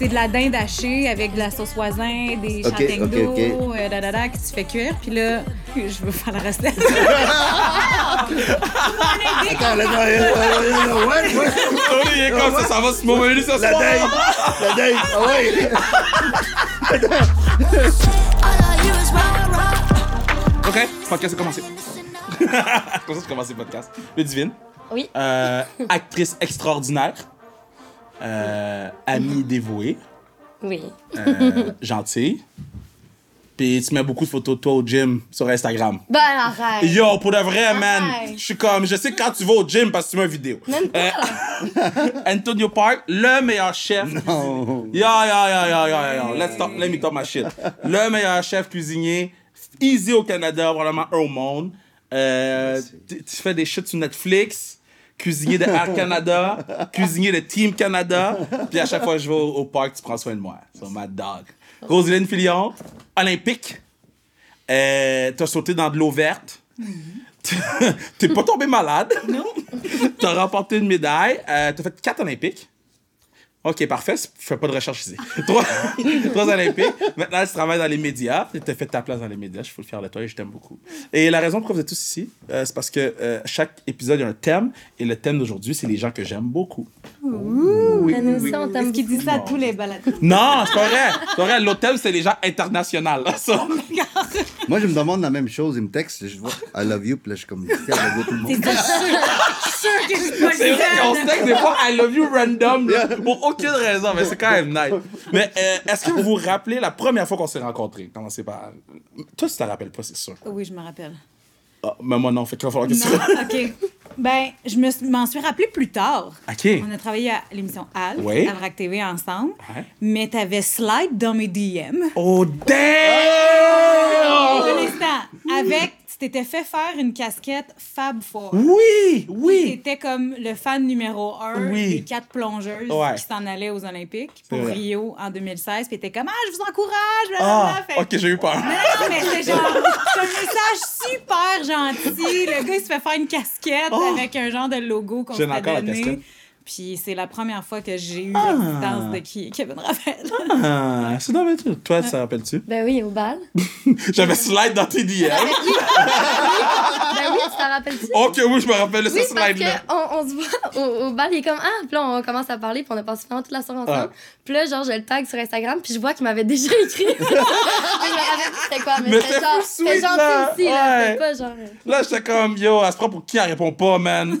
c'est de la dinde hachée avec de la sauce voisin, des Ok, châtaignes ok, d'eau, ok. euh, da, da, da, que tu fais cuire. Puis là, je veux faire la recette. Attends, laisse-moi. Ouais, ouais, ouais. Il est comme ça, ça va se momenter ce La soir. dinde. La dinde. Ah ouais. Ok, podcast est commencé. Comme ça, je commence le podcast. Ludivine. Oui. Euh, actrice extraordinaire. Euh, amie dévouée. Oui. Euh, gentille. Puis tu mets beaucoup de photos de toi au gym sur Instagram. Ben arrête. Yo, pour de vrai, man. Je suis comme, je sais quand tu vas au gym parce que tu mets une vidéo. Même pas. Euh, Antonio Park, le meilleur chef. Non. Yo, yo, yo, yo, yo, yo. Let's talk, let me talk my shit. Le meilleur chef cuisinier, easy au Canada, probablement un au monde. Euh, tu tu fais des shit sur Netflix. Cuisinier de Air Canada, cuisinier de Team Canada. Puis à chaque fois que je vais au, au parc, tu prends soin de moi. So, my dog. Roselyne Filion, olympique. Euh, T'as sauté dans de l'eau verte. T'es pas tombé malade. Non. T'as remporté une médaille. Euh, T'as fait quatre Olympiques. Ok, parfait. Je fais pas de recherche ici. Trois, trois Olympiques. Maintenant, tu travailles dans les médias. Tu as fait ta place dans les médias. Je suis le fier de toi et je t'aime beaucoup. Et la raison pourquoi vous êtes tous ici, euh, c'est parce que euh, chaque épisode, il y a un thème. Et le thème d'aujourd'hui, c'est les gens que j'aime beaucoup. Oui, Mais nous oui. aussi, on t'aime Est-ce qu'il dit ça à tous les balades? Non, c'est pas vrai. C'est pas vrai. L'autre thème, c'est les gens internationaux. Ça. Moi, je me demande la même chose. Il me texte, je vois I love you, puis là, je suis comme, I que je suis pas C'est vrai qu'on se texte des fois I love you random là, pour aucune raison, mais c'est quand même nice. Mais euh, est-ce que vous vous rappelez la première fois qu'on s'est rencontrés? Commencez par. Toi, tu te rappelles pas, c'est sûr. Oui, je me rappelle. Ah, mais moi, non, fait qu'il va falloir que tu. Non, OK. Ben, je me suis- m'en suis rappelé plus tard. Ok. On a travaillé à l'émission Al, Oui. à Vrac TV ensemble. Ouais. Mais t'avais slide dans mes DM. Oh, damn! Un instant. Avec, tu t'étais fait faire une casquette Fab Four. Oui, oui. T'étais comme le fan numéro un Oui. des quatre plongeuses Ouais. qui s'en allaient aux Olympiques pour. Rio en 2016. Puis t'étais comme, ah, je vous encourage. Ah. Fait- ok, j'ai eu peur. Non, mais c'est genre, c'est un message super gentil. Le gars, il se fait faire une casquette Oh. avec un genre de logo qu'on encore la donné. casquette. Puis c'est la première fois que j'ai eu l'existence de qui Kevin Raphaël. Ah, c'est dommage. Toi, ça rappelles-tu? Ben oui, au bal. J'avais slide dans tes DM. Ben oui, tu t'en rappelles-tu? ok, oui, je me rappelle de Oui, ce parce slide-là. qu'on on se voit au, au bal, il est comme Ah, puis là, on commence à parler, puis on a passé vraiment toute la soirée ensemble. Ouais. Puis là, genre, je le tag sur Instagram, puis je vois qu'il m'avait déjà écrit. Je me rappelle c'était quoi, mais, Mais c'était genre, c'était gentil là. aussi, là. Ouais. C'était pas genre. euh, Là, j'étais comme, yo, elle se prend pour qui? Elle répond pas, man.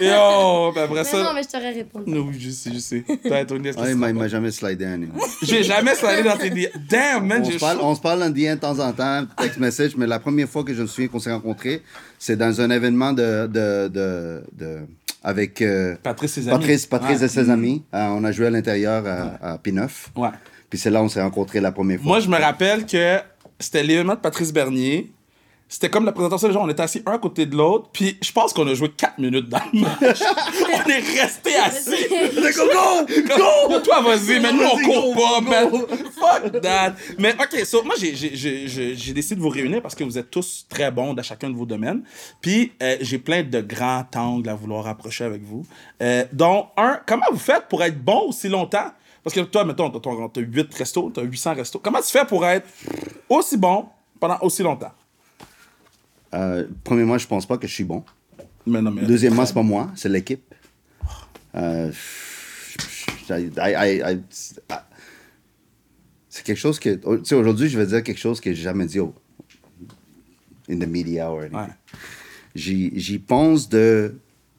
yo, ben après Mais ça. Non, mais je t'aurais répondu. Oui, je sais, je sais. Toi, Anthony, est-ce que Ouais, tu il m'a- jamais slidé un. lui. J'ai jamais slidé dans tes DM. Damn, man, On j'ai se, parle, on se parle en DM de temps en temps, text message, mais la première fois que je me souviens qu'on s'est rencontrés, c'est dans un événement de, de, de, de- avec euh, Patrice, ses amis. Patrice, Patrice Ouais. et ses amis. Euh, on a joué à l'intérieur à, à P9. Ouais. Puis c'est là où on s'est rencontrés la première fois. Moi, je me rappelle que c'était l'événement de Patrice Bernier. C'était comme la présentation, gens, on était assis un à côté de l'autre, puis je pense qu'on a joué 4 minutes dans le match. on est resté assis. Go, go, Go! Toi, vas-y, mais nous, on court pas, man. Fuck that. Mais, OK, so, moi, j'ai- décidé de vous réunir parce que vous êtes tous très bons dans chacun de vos domaines. Puis, euh, j'ai plein de grands angles à vouloir rapprocher avec vous. Euh, dont, un, comment vous faites pour être bon aussi longtemps? Parce que toi, mettons, t'as 8 restos, t'as 800 restos. Comment tu fais pour être aussi bon pendant aussi longtemps? Euh, premièrement, je pense pas que je suis bon. Mais non, mais... Deuxièmement, c'est pas moi, c'est l'équipe. Euh, c'est quelque chose que. Tu sais, aujourd'hui, je vais dire quelque chose que j'ai jamais dit au, in the media or anything. Ouais. J'y pense de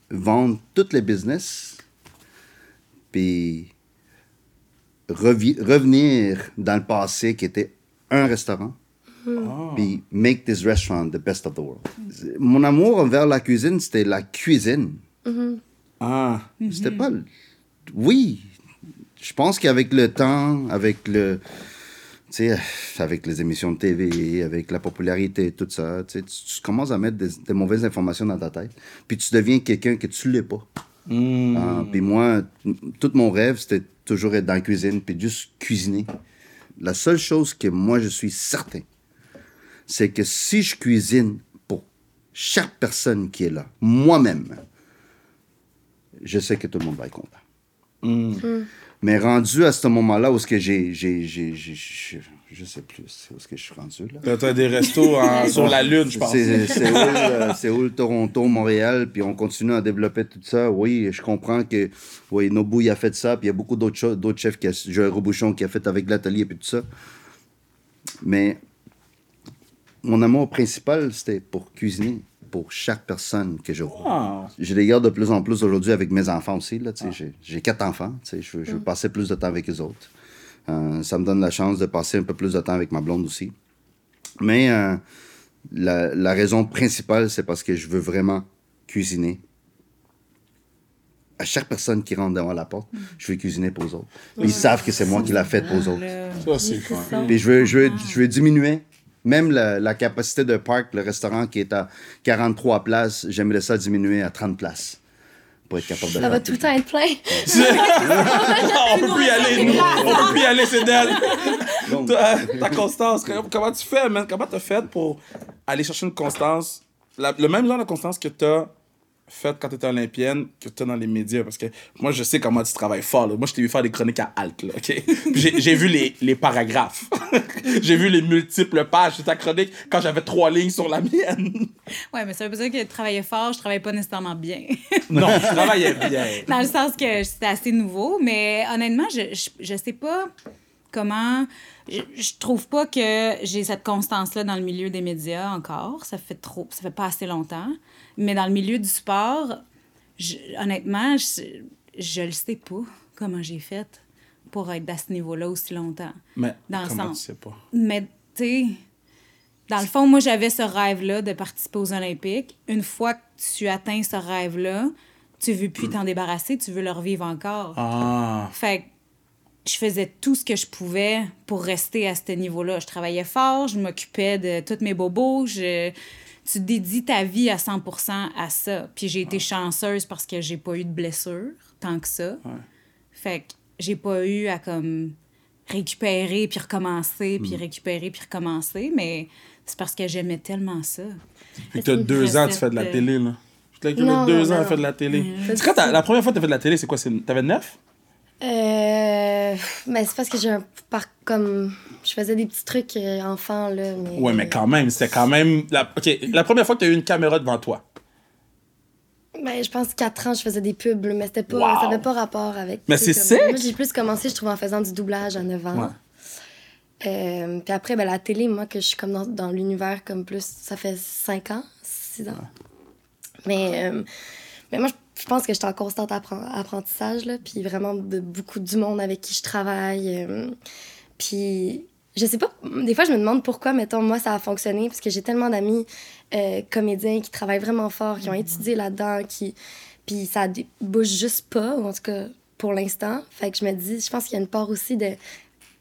vendre toutes les business, puis revenir dans le passé qui était un restaurant, puis make this restaurant the best of the world. Mon amour envers la cuisine, c'était la cuisine. Ah. C'était pas. le- Oui, je pense qu'avec le temps, avec le. Tu sais, avec les émissions de TV, avec la popularité, tout ça, tu, tu- commences à mettre des, des mauvaises informations dans ta tête. Puis tu deviens quelqu'un que tu l'es pas. Ah, puis moi, tout mon rêve, c'était toujours être dans la cuisine, puis juste cuisiner. La seule chose que moi, je suis certain, c'est que si je cuisine pour chaque personne qui est là, moi-même, je sais que tout le monde va être content. Mais rendu à ce moment-là où ce que j'ai, j'ai, j'ai, j'ai- j'ai- je sais plus où est-ce que je suis rendu là. T'as- des restos en- sur la Lune, je pense. C'est Séoul, euh, Séoul, Toronto, Montréal, puis on continue à développer tout ça. Oui, je comprends que oui, Nobu il a fait ça, puis il y a beaucoup d'autres choses, d'autres chefs qui a, Joël Robuchon qui a fait avec l'atelier puis tout ça. Mais mon amour principal, c'était pour cuisiner pour chaque personne que je vois. Ah. Je les garde de plus en plus aujourd'hui avec mes enfants aussi. Là, sais, j'ai- J'ai quatre enfants. Je, veux- je veux passer plus de temps avec les autres. Euh, ça me donne la chance de passer un peu plus de temps avec ma blonde aussi. Mais euh, la, la raison principale, c'est parce que je veux vraiment cuisiner. À chaque personne qui rentre devant la porte, je veux cuisiner pour les autres. Ils savent que c'est moi qui l'a fait pour les autres. Ça, c'est. Puis je veux, je veux, je veux diminuer. Même la, la capacité de parc, le restaurant qui est à 43 places, j'aimerais ça diminuer à 30 places. Pour être capable de Ça faire va tout le temps être plein. on peut plus y aller. On peut plus y aller, c'est dead. Ta, ta constance, comment comment tu fais, man? Comment t'as fait pour aller chercher une constance, la- le même genre de constance que t'as fait quand t'étais olympienne, que t'as dans les médias? Parce que moi, je sais comment tu travailles fort. là. Moi, je t'ai vu faire des chroniques à Alt, là, OK? Puis J'ai vu les, les paragraphes. J'ai vu les multiples pages de ta chronique quand j'avais trois lignes sur la mienne. Ouais, mais ça veut pas dire que je travaillais fort, je travaillais pas nécessairement bien. Non, tu travaillais bien. Dans le sens que c'était assez nouveau, mais honnêtement, je, je, je sais pas comment. Je, je trouve pas que j'ai cette constance-là dans le milieu des médias encore. Ça fait trop. Ça fait pas assez longtemps. Mais dans le milieu du sport, je- honnêtement, je, je le sais pas comment j'ai fait pour être à ce niveau-là aussi longtemps. Mais Dans le comment sens. tu sais pas? Mais, tu sais, dans le fond, moi, j'avais ce rêve-là de participer aux Olympiques. Une fois que tu atteins ce rêve-là, tu veux plus t'en débarrasser, tu veux le revivre encore. Ah. Fait que je faisais tout ce que je pouvais pour rester à ce niveau-là. Je travaillais fort, je m'occupais de tous mes bobos, je... tu dédies ta vie à 100% à ça. Puis j'ai été chanceuse parce que j'ai pas eu de blessure tant que ça. Fait que j'ai pas eu à comme récupérer puis recommencer, puis récupérer puis recommencer, mais c'est parce que j'aimais tellement ça. Puis t'as deux ans, tu fais de la télé, là. Tu t'as Non, deux non, ans à faire de la télé. C'est quand la première fois que t'as fait de la télé, c'est quoi? c'est- T'avais neuf? Euh, mais c'est parce que j'ai un comme je faisais des petits trucs euh, enfants là mais Ouais, mais quand même, c'était quand même. La... OK, la première fois que t'as eu une caméra devant toi. Ben, je pense 4 ans je faisais des pubs mais c'était pas Wow. ça avait pas rapport avec Mais tu c'est comme- sick! Moi j'ai plus commencé je trouve en faisant du doublage à 9 ans. Ouais. Euh, puis après ben la télé moi que je suis comme dans, dans l'univers comme plus ça fait 5 ans, 6 ans. Mais euh, mais moi je je pense que j'étais en constant appren- apprentissage là, puis vraiment de beaucoup du monde avec qui je travaille. euh, puis je sais pas, des fois je me demande pourquoi, mettons, moi ça a fonctionné, parce que j'ai tellement d'amis euh, comédiens qui travaillent vraiment fort, qui ont étudié là-dedans, qui. Puis ça bouge juste pas, ou en tout cas pour l'instant. Fait que je me dis, je pense qu'il y a une part aussi de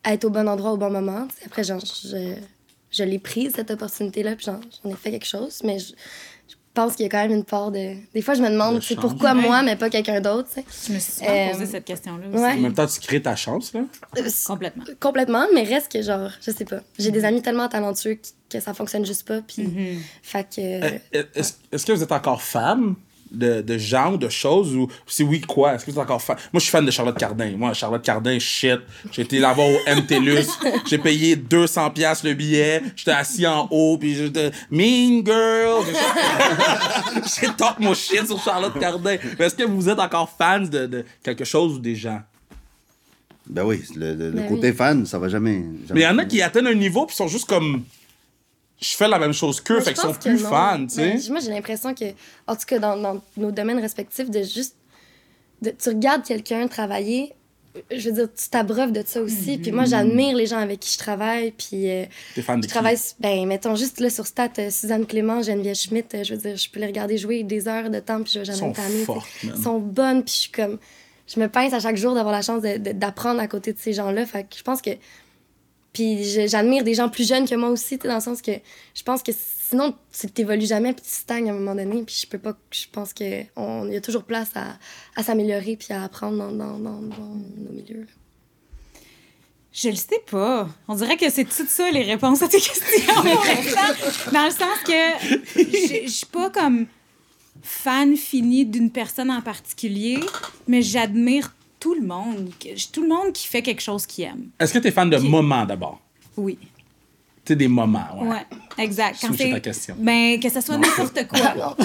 être au bon endroit au bon moment. Après, genre, je, je l'ai prise, cette opportunité-là, puis j'en j'en ai fait quelque chose, mais je pense qu'il y a quand même une part de. Des fois, je me De demande, c'est pourquoi Ouais. moi, mais pas quelqu'un d'autre, tu sais. Je me suis souvent Euh, posé cette question-là aussi. ouais. En même temps, tu crées ta chance, là. Euh, Complètement. Complètement, mais reste que genre, je sais pas. J'ai des amis tellement talentueux que ça fonctionne juste pas, puis. Fait que. Euh, Est-ce est-ce que vous êtes encore fan de, de gens ou de choses ou si oui, quoi? Est-ce que vous êtes encore fan? Moi, je suis fan de Charlotte Cardin. Moi, Charlotte Cardin, shit. J'ai été la voir au MTLUS. J'ai payé 200$ piastres le billet. J'étais assis en haut, puis j'étais Mean Girl. J'ai talk mon shit sur Charlotte Cardin. Mais est-ce que vous êtes encore fans de, de quelque chose ou des gens? Ben oui, le, le- le Ben côté oui. fan, ça va jamais. jamais Mais il y en a qui atteignent un niveau puis sont juste comme. Je fais la même chose qu'eux, fait qu'ils sont plus non. fans, tu sais. Ben, moi, j'ai l'impression que, en tout cas, dans, dans nos domaines respectifs, de juste. De, tu regardes quelqu'un travailler, je veux dire, tu t'abreuves de ça aussi. Puis moi, j'admire les gens avec qui je travaille. Puis euh, T'es fan de je qui? travaille, ben, mettons juste là sur Stat, euh, Suzanne Clément, Geneviève Schmidt, euh, je veux dire, je peux les regarder jouer des heures de temps, puis je vais jamais me sais. Ils sont bonnes, puis je suis comme. Je me pince à chaque jour d'avoir la chance d'apprendre à côté de ces gens-là. Fait que je pense que. Puis j'admire des gens plus jeunes que moi aussi, tu sais, dans le sens que je pense que sinon, tu t'évolues jamais, puis tu stagnes à un moment donné. Puis je peux pas. Je pense qu'il y a toujours place à, à s'améliorer, puis à apprendre dans, dans, dans, dans nos milieux. là. Je le sais pas. On dirait que c'est tout ça les réponses à tes questions. Dans le sens que je je suis pas comme fan fini d'une personne en particulier, mais j'admire tout le monde. Tout le monde qui fait quelque chose qu'il aime. Est-ce que tu es fan de moments d'abord? Oui. Tu sais, des moments, ouais. Ouais, exact. Quand c'est- ta question. Ben, que ce soit n'importe quoi.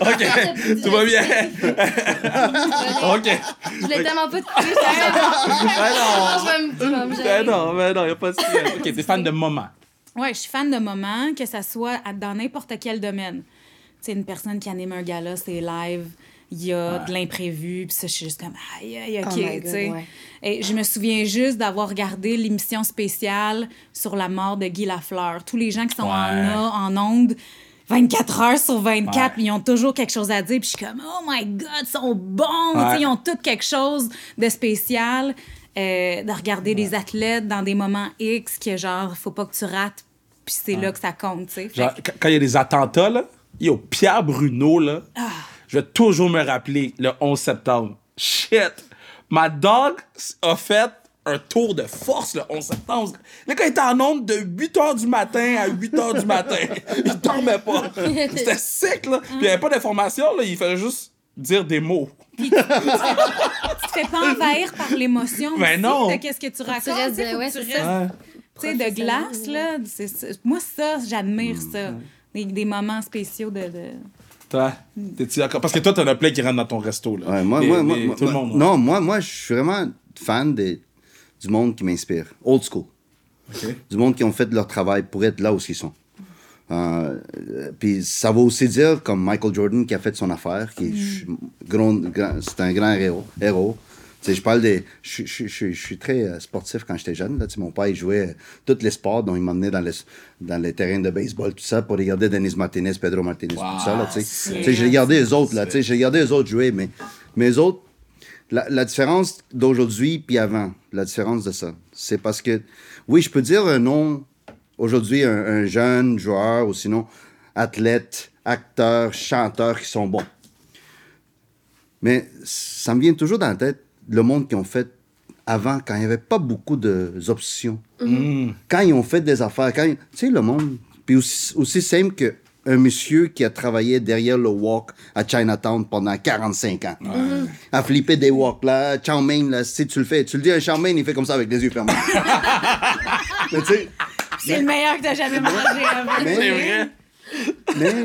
ok, tout va bien. ok. Je voulais tellement pas Je vais me- je vais me Ben non, ben non, y a pas de. Ok, t'es fan de moments. Ouais, je suis fan de moments, que ça soit dans n'importe quel domaine. Tu sais, une personne qui anime un gala, c'est live, il y a de l'imprévu, puis ça, je suis juste comme, aïe, aïe, ok, Oh God, ouais. Et je me souviens juste d'avoir regardé l'émission spéciale sur la mort de Guy Lafleur. Tous les gens qui sont Ouais. en, en ondes, 24 heures sur 24, Ouais. puis ils ont toujours quelque chose à dire, puis je suis comme, oh my God, ils sont bons, ils ont tous quelque chose de spécial. Euh, de regarder les athlètes dans des moments X que genre, faut pas que tu rates, puis c'est là que ça compte, tu sais. Quand il y a des attentats, là, yo, Pierre Bruno, là, Ah. Je vais toujours me rappeler le 11 septembre. Shit! Ma dog a fait un tour de force le 11 septembre. Le gars était en onde de 8 h du matin à 8 h du matin. il dormait pas. C'était sec, là. Puis il n'y avait pas d'informations, là. Il fallait juste dire des mots. tu te fais pas envahir par l'émotion Ben non. qu'est-ce que tu racontes. restes tu sais, de- ouais, tu ça. restes, tu sais, de glace, là. moi, ça, j'admire ça. Des, des moments spéciaux de... de... Toi, t'es-tu d'accord? Parce que toi, t'en as plein qui rentrent dans ton resto, là. Ouais, moi, Les- moi, moi, les- moi- tout le monde. Non, moi, moi, je suis vraiment fan des- du monde qui m'inspire. Old school. Du monde qui ont fait leur travail pour être là où ils sont. Euh, puis ça veut aussi dire, comme Michael Jordan qui a fait son affaire, qui grand- c'est un grand héros. héros. Sais, je parle des. Je, je- je- je suis très euh, sportif quand j'étais jeune. Là. Mon père, il jouait euh, tous les sports, donc il m'emmenait dans les, dans les terrains de baseball, tout ça, pour regarder Denis Martinez, Pedro Martinez, Wow, tout ça. Là, Tu sais, j'ai regardé les autres, là. Tu sais, j'ai regardé les autres jouer, mais, mais les autres, la, la différence d'aujourd'hui puis avant, la différence de ça, c'est parce que, oui, je peux dire un nom, aujourd'hui, un, un jeune joueur ou sinon athlète, acteur, chanteur qui sont bons. Mais ça me vient toujours dans la tête le monde qu'ils ont fait avant, quand il n'y avait pas beaucoup d'options. Quand ils ont fait des affaires, quand ils- tu sais, le monde, puis aussi, aussi simple que un monsieur qui a travaillé derrière le walk à Chinatown pendant 45 ans. À flipper des walks, là. Chow mein, là, si tu le fais, tu le dis à un chow mein, il fait comme ça avec les yeux fermés. Mais tu sais, C'est le meilleur que t'as jamais mangé avant. Mais- C'est vrai. mais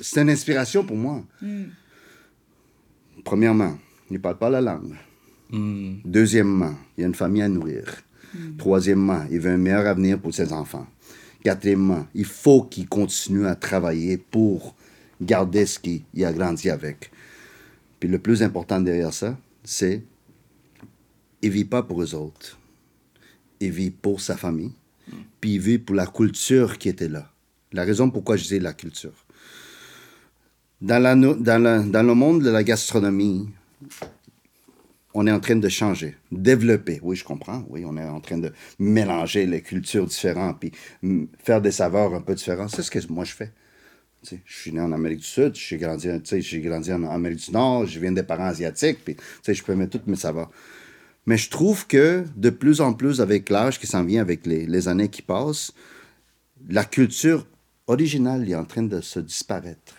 c'est une inspiration pour moi. Premièrement, il ne parle pas la langue. Deuxièmement, il y a une famille à nourrir. Troisièmement, il veut un meilleur avenir pour ses enfants. Quatrièmement, il faut qu'il continue à travailler pour garder ce qu'il il a grandi avec. Puis le plus important derrière ça, c'est il vit pas pour eux autres. Il vit pour sa famille, puis il vit pour la culture qui était là. La raison pourquoi je dis la culture. Dans, la, no- dans, la- dans le monde de la gastronomie, on est en train de changer, développer. Oui, je comprends. Oui, on est en train de mélanger les cultures différentes, puis mm, faire des saveurs un peu différentes. C'est ce que moi je fais. Tu sais, je suis né en Amérique du Sud, j'ai grandi, tu sais, j'ai grandi en Amérique du Nord, je viens des parents asiatiques, puis tu sais, je peux mettre toutes mes saveurs. Mais je trouve que de plus en plus, avec l'âge qui s'en vient, avec les, les années qui passent, la culture originale est en train de se disparaître.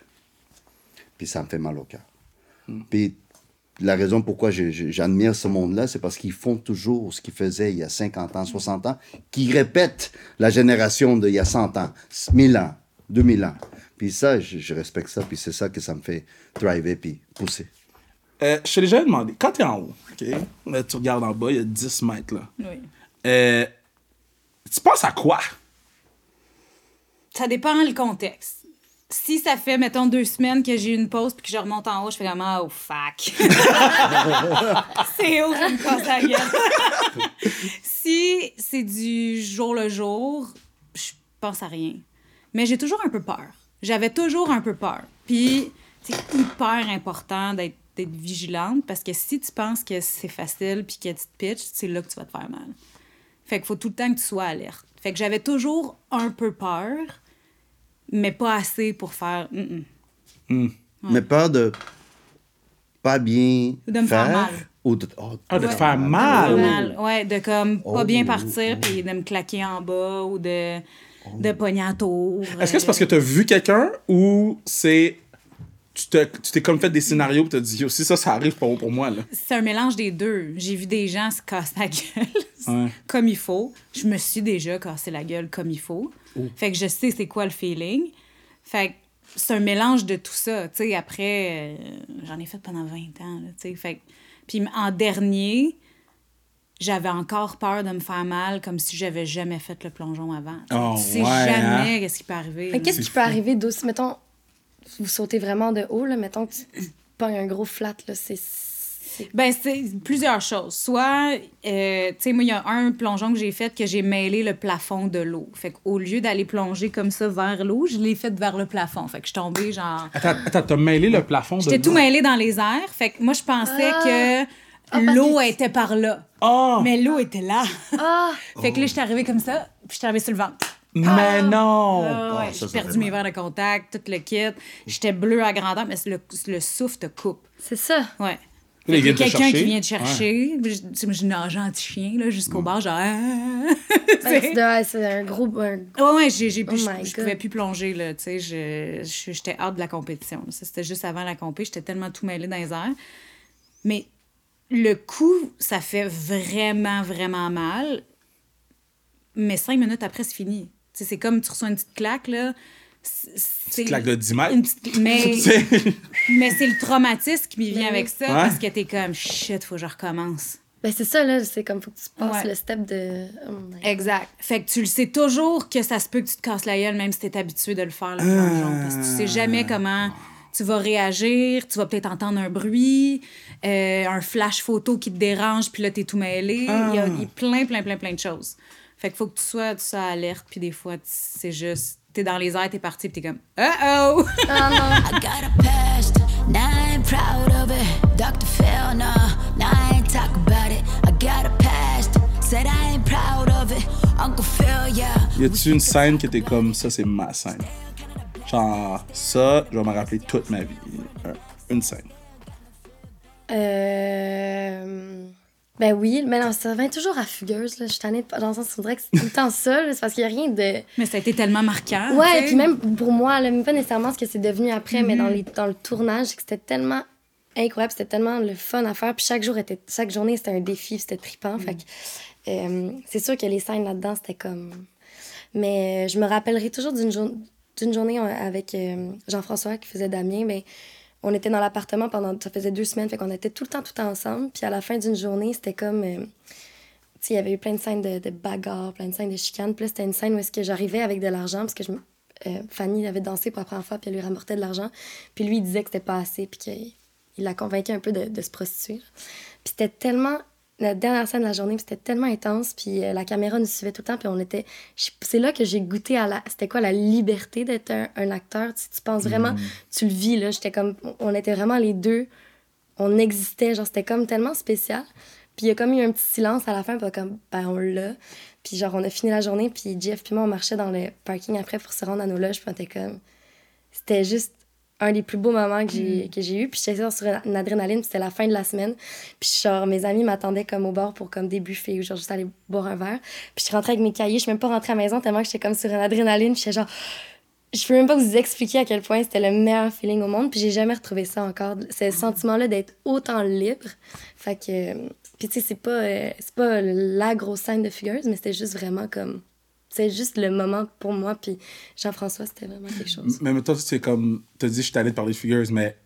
Puis ça me fait mal au cœur. Puis la raison pourquoi j'admire ce monde-là, c'est parce qu'ils font toujours ce qu'ils faisaient il y a 50 ans, 60 ans, qui répètent la génération d'il y a 100 ans, 1000 ans, 2000 ans. Puis ça, je, je respecte ça, puis c'est ça que ça me fait driver puis pousser. Euh, je t'ai déjà demandé, quand t'es en haut, OK? Là, tu regardes en bas, il y a 10 mètres, là. Oui. Euh, tu penses à quoi? Ça dépend le contexte. Si ça fait, mettons, deux semaines que j'ai eu une pause puis que je remonte en haut, je fais comme « Oh, fuck! » C'est où je me casse la gueule? si c'est du jour le jour, je pense à rien. Mais j'ai toujours un peu peur. J'avais toujours un peu peur. Puis, c'est hyper important d'être d'être vigilante parce que si tu penses que c'est facile puis que tu te pitches, c'est là que tu vas te faire mal. Fait qu'il faut tout le temps que tu sois alerte. Fait que j'avais toujours un peu peur, mais pas assez pour faire. Mm, mm. Mais peur de pas bien De me faire mal. Ou de, oh, Ah, de ouais. te faire Pas mal. mal. Ouais, de comme pas Oh. bien partir puis de me claquer en bas ou de, de pogner en tour. Est-ce que c'est parce que t'as vu quelqu'un ou c'est tu t'es tu t'es comme fait des scénarios, tu t'as dit, aussi ça, ça arrive pas pour moi, là? C'est un mélange des deux. J'ai vu des gens se casser la gueule Ouais. comme il faut. Je me suis déjà cassé la gueule comme il faut. Fait que je sais c'est quoi le feeling. Fait que c'est un mélange de tout ça. Tu sais, après, euh, j'en ai fait pendant 20 ans. Là, tu sais. fait que- Puis en dernier, j'avais encore peur de me faire mal comme si j'avais jamais fait le plongeon avant. Tu sais, Oh, tu sais ouais, jamais hein? qu'est-ce qui peut arriver. Qu'est-ce qui peut arriver d'aussi, mettons, vous sautez vraiment de haut, là, mettons que tu pognes un gros flat, là, c'est... c'est- Ben, c'est plusieurs choses. Soit, euh, tu sais, moi, il y a un plongeon que j'ai fait que j'ai mêlé le plafond de l'eau. Fait qu'au lieu d'aller plonger comme ça vers l'eau, je l'ai fait vers le plafond. Fait que je suis tombée, genre. Attends, attends, t'as mêlé le plafond de J'étais tout l'eau? mêlée dans les airs. Fait que moi, je pensais que parce l'eau que- était par là. Oh! Mais l'eau était là. Ah! fait que là, j'étais arrivée comme ça, puis j'étais arrivée sur le ventre. Mais non! Ah ouais, j'ai perdu mes verres de contact, tout le kit. J'étais bleue à grandeur, mais le, le souffle te coupe. C'est ça. Ouais. Quelqu'un qui vient te chercher. Je, tu sais, moi, je nage anti-chien, là, jusqu'au bar, genre. ah. Ben, c'est ouais, un gros... un- Ouais, ouais, j'ai, j'ai Oh plus, je, je pouvais plus plonger, là, tu sais, je, je- j'étais hâte de la compétition. c'était juste avant la compé, j'étais tellement tout mêlée dans les airs. Mais le coup, ça fait vraiment, vraiment mal. Mais cinq minutes après, c'est fini. Tu sais, c'est comme tu reçois une petite claque, là. C'est, claque de 10 mètres. petite- mais, mais c'est le traumatisme qui vient avec ça, Ouais. parce que t'es comme, shit, faut que je recommence. Ben, c'est ça, là, c'est comme, faut que tu passes Ouais. le step de... Oh. Exact. Fait que tu le sais toujours que ça se peut que tu te casses la gueule, même si t'es habitué de le faire, le. Parce que tu sais jamais comment tu vas réagir. Tu vas peut-être entendre un bruit, euh, un flash photo qui te dérange, puis là, t'es tout mêlé. Il y a il y a plein, plein, plein, plein de choses. Fait qu'il faut que tu sois, tu sois alerte, puis des fois, c'est juste... T'es dans les airs, t'es parti, puis t'es comme « Uh-oh! I got a past, now I ain't proud of it. Dr. Phil, no, now I ain't talk about it. I got a past, said I ain't proud of it. Uncle Phil, yeah. Y a-tu une scène qui était comme ça, c'est ma scène? Genre, ça, je vais me rappeler toute ma vie. Un- Une scène. Euh... Ben oui, mais non, ça revient toujours à fugueuse, là. Je suis tannée de... Dans le sens, faudrait que c'est tout le temps ça. C'est parce qu'il n'y a rien de... » Mais ça a été tellement marquant. Ouais, sais. puis même pour moi, là, même pas nécessairement ce que c'est devenu après, mais dans, Mhm. les, dans le tournage, c'était tellement incroyable, c'était tellement le fun à faire. Puis chaque jour était, chaque journée, c'était un défi, c'était trippant. Mhm. Fait que, euh, c'est sûr que les scènes là-dedans, c'était comme. Mais euh, je me rappellerai toujours d'une jour- d'une journée euh, avec euh, Jean-François qui faisait Damien. Ben, on était dans l'appartement pendant. Ça faisait deux semaines, fait qu'on était tout le temps, tout ensemble. Puis à la fin d'une journée, c'était comme. euh, tu sais, il y avait eu plein de scènes de, de bagarres, plein de scènes de chicanes. Puis c'était une scène où est-ce que j'arrivais avec de l'argent, parce que je, euh, Fanny avait dansé pour la première fois, puis elle lui rapportait de l'argent. Puis lui, il disait que c'était pas assez, puis qu'il il l'a convaincu un peu de, de se prostituer. Puis c'était tellement... La dernière scène de la journée, c'était tellement intense, puis euh, la caméra nous suivait tout le temps, puis on était... C'est là que j'ai goûté à la... C'était quoi, la liberté d'être un, un acteur? Tu, tu penses vraiment... Tu le vis, là. J'étais comme... On était vraiment les deux on existait, genre c'était comme tellement spécial. Puis il y a comme eu un petit silence à la fin, puis comme, ben on l'a. Puis genre on a fini la journée, puis Jeff puis moi on marchait dans le parking après pour se rendre à nos loges, puis on était comme, c'était juste un des plus beaux moments que j'ai que j'ai eu. Puis j'étais sur une adrénaline, puis c'était la fin de la semaine. Puis genre mes amis m'attendaient comme au bord pour comme des buffets ou genre juste aller boire un verre. Puis je suis rentrée avec mes cahiers, je suis même pas rentrée à la maison tellement que j'étais comme sur une adrénaline, puis j'étais genre je peux même pas vous expliquer à quel point c'était le meilleur feeling au monde, puis j'ai jamais retrouvé ça encore. Ce sentiment-là d'être autant libre. Fait que. euh, Puis tu sais, c'est pas, euh, c'est pas la grosse scène de fugueuse, mais c'était juste vraiment comme. C'est juste le moment pour moi, puis Jean-François, c'était vraiment quelque chose. Mais toi, c'est comme, t'as dit, je suis allé te parler de figures, mais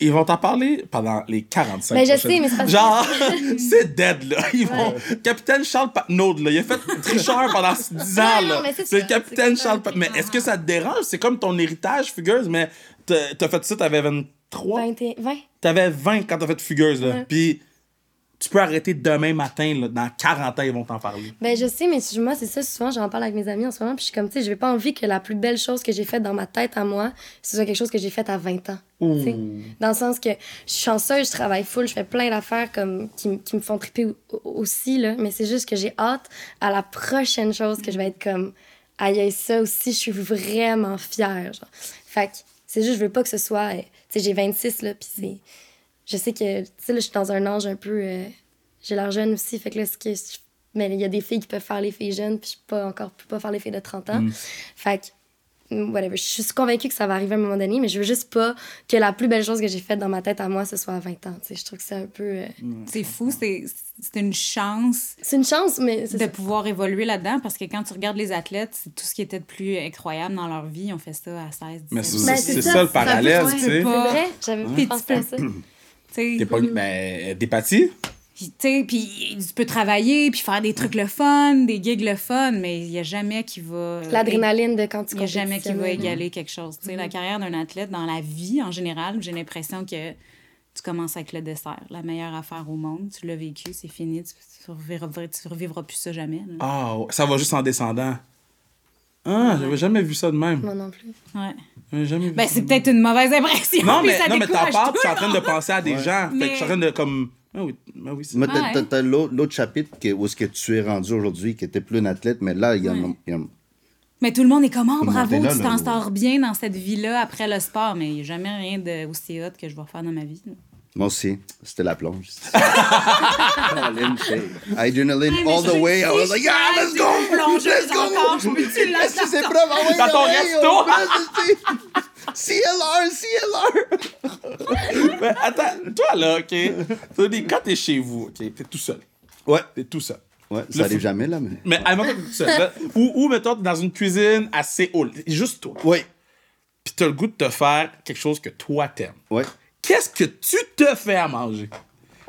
ils vont t'en parler pendant les 45 Ben, je prochaines- sais, mais c'est que- Genre, c'est dead, là. Ils vont... Capitaine Charles Patnaud, là, il a fait tricheur pendant 10 ans, non, là. mais c'est le capitaine Charles. Patnaud. Mais est-ce que ça te dérange? C'est comme ton héritage, Fugueuse, mais t'as fait ça, t'avais 23? 20, et- 20. T'avais 20 quand t'as fait Fugueuse, là. Ouais. Puis tu peux arrêter demain matin, là. Dans 40 ans, ils vont t'en parler. Ben, je sais, mais moi, c'est ça, souvent, j'en parle avec mes amis en ce moment, puis je suis comme, tu sais, je vais pas envie que la plus belle chose que j'ai faite dans ma tête à moi, ce soit quelque chose que j'ai fait à 20 ans. Dans le sens que je suis chanceuse, je travaille full, je fais plein d'affaires comme qui, qui me font triper au- au- aussi, là, mais c'est juste que j'ai hâte à la prochaine chose que je vais être comme, aïe, ça aussi, je suis vraiment fière, genre. Fait que c'est juste, je veux pas que ce soit, tu sais, j'ai 26, là, puis c'est je sais que, tu sais, là, je suis dans un âge un peu. euh, j'ai l'air jeune aussi, fait que là, ce que je- mais il y a des filles qui peuvent faire les filles jeunes, puis je peux pas encore, peux pas faire les filles de 30 ans. Fait que whatever. Je suis convaincue que ça va arriver à un moment donné, mais je veux juste pas que la plus belle chose que j'ai faite dans ma tête à moi, ce soit à 20 ans. Tu sais, je trouve que c'est un peu. euh, C'est fou, c'est c'est une chance C'est une chance, mais c'est de ça. pouvoir évoluer là-dedans parce que quand tu regardes les athlètes, c'est tout ce qui était de plus incroyable dans leur vie. Ils ont fait ça à 16, 17 Mais c'est ça, ça, le parallèle, tu C'est sais. C'est vrai, j'avais pas pensé à ça. T'es pas. Ben, des pâtis? Puis, tu sais, puis tu peux travailler, puis faire des trucs le fun, des gigs le fun, mais il n'y a jamais qui va... L'adrénaline de quand tu Il n'y a jamais qui va égaler quelque chose. Tu sais, La carrière d'un athlète, dans la vie en général, j'ai l'impression que tu commences avec le dessert. La meilleure affaire au monde. Tu l'as vécu, c'est fini. Tu ne revivras, tu revivras plus ça jamais. Ah, ouais, ça va juste en descendant. Ah, j'avais jamais vu ça de même. Moi non plus. Ouais. J'avais jamais vu Ben, c'est peut-être une mauvaise impression. Non, mais, ça non, mais t'en parles, puis t'es en train de penser à des gens. Fait que Mais- je suis en train de comme. Ah oui, ah oui, c'est Mais Ouais. t'as- t'as- t'as l'autre chapitre que, où est-ce que tu es rendu aujourd'hui, qui était plus un athlète, mais là, il y a, y a Mais tout le monde est comme, oh, Tout le monde bravo, là, tu t'en sors bien dans cette vie-là après le sport. Mais il n'y a jamais rien d'aussi hot que je vais faire dans ma vie. là. Moi aussi, c'était la plonge. Adrenaline, all the je- way. I was like, je yeah, let's go! plongeuse Let's go! Est-ce que c'est prêt? Ah ouais, Dans ton ah resto? CLR, CLR! Mais attends, toi là, OK? Tu dis, quand t'es chez vous, OK? T'es tout seul. Ouais, T'es tout seul. ouais, ça arrive jamais, là, mais... Mais admettons que t'es tout seul. ou, ou, mettons, t'es dans une cuisine assez haute. Juste toi. Ouais, Puis t'as le goût de te faire quelque chose que toi t'aimes. ouais. Qu'est-ce que tu te fais à manger?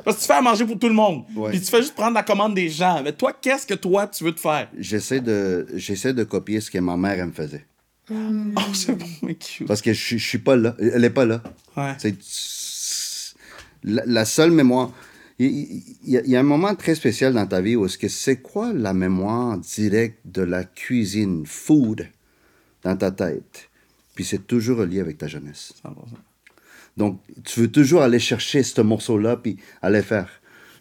Parce que tu fais à manger pour tout le monde. Ouais. Puis tu fais juste prendre la commande des gens. Mais toi, qu'est-ce que toi, tu veux te faire? J'essaie de, j'essaie de copier ce que ma mère, elle me faisait. Oh, c'est bon, mais cute. Parce que je, suis- je suis pas là. Elle est pas là. Ouais. C'est la, la seule mémoire. Il y, a, il y a un moment très spécial dans ta vie où est-ce que c'est quoi la mémoire directe de la cuisine, food, dans ta tête? Puis c'est toujours relié avec ta jeunesse. 100%. Donc, tu veux toujours aller chercher ce morceau-là, puis aller faire.